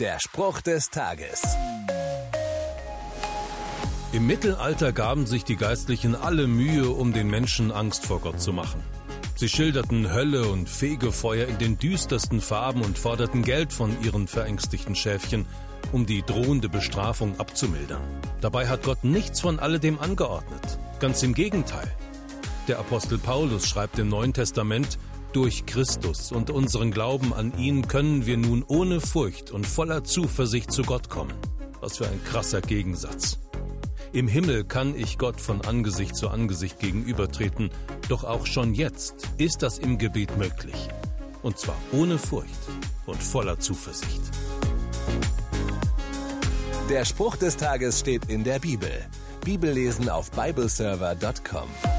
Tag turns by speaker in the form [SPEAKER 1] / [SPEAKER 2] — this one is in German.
[SPEAKER 1] Der Spruch des Tages.
[SPEAKER 2] Im Mittelalter gaben sich die Geistlichen alle Mühe, um den Menschen Angst vor Gott zu machen. Sie schilderten Hölle und Fegefeuer in den düstersten Farben und forderten Geld von ihren verängstigten Schäfchen, um die drohende Bestrafung abzumildern. Dabei hat Gott nichts von alledem angeordnet. Ganz im Gegenteil. Der Apostel Paulus schreibt im Neuen Testament, durch Christus und unseren Glauben an ihn können wir nun ohne Furcht und voller Zuversicht zu Gott kommen. Was für ein krasser Gegensatz. Im Himmel kann ich Gott von Angesicht zu Angesicht gegenübertreten, doch auch schon jetzt ist das im Gebet möglich. Und zwar ohne Furcht und voller Zuversicht.
[SPEAKER 1] Der Spruch des Tages steht in der Bibel. Bibellesen auf bibleserver.com.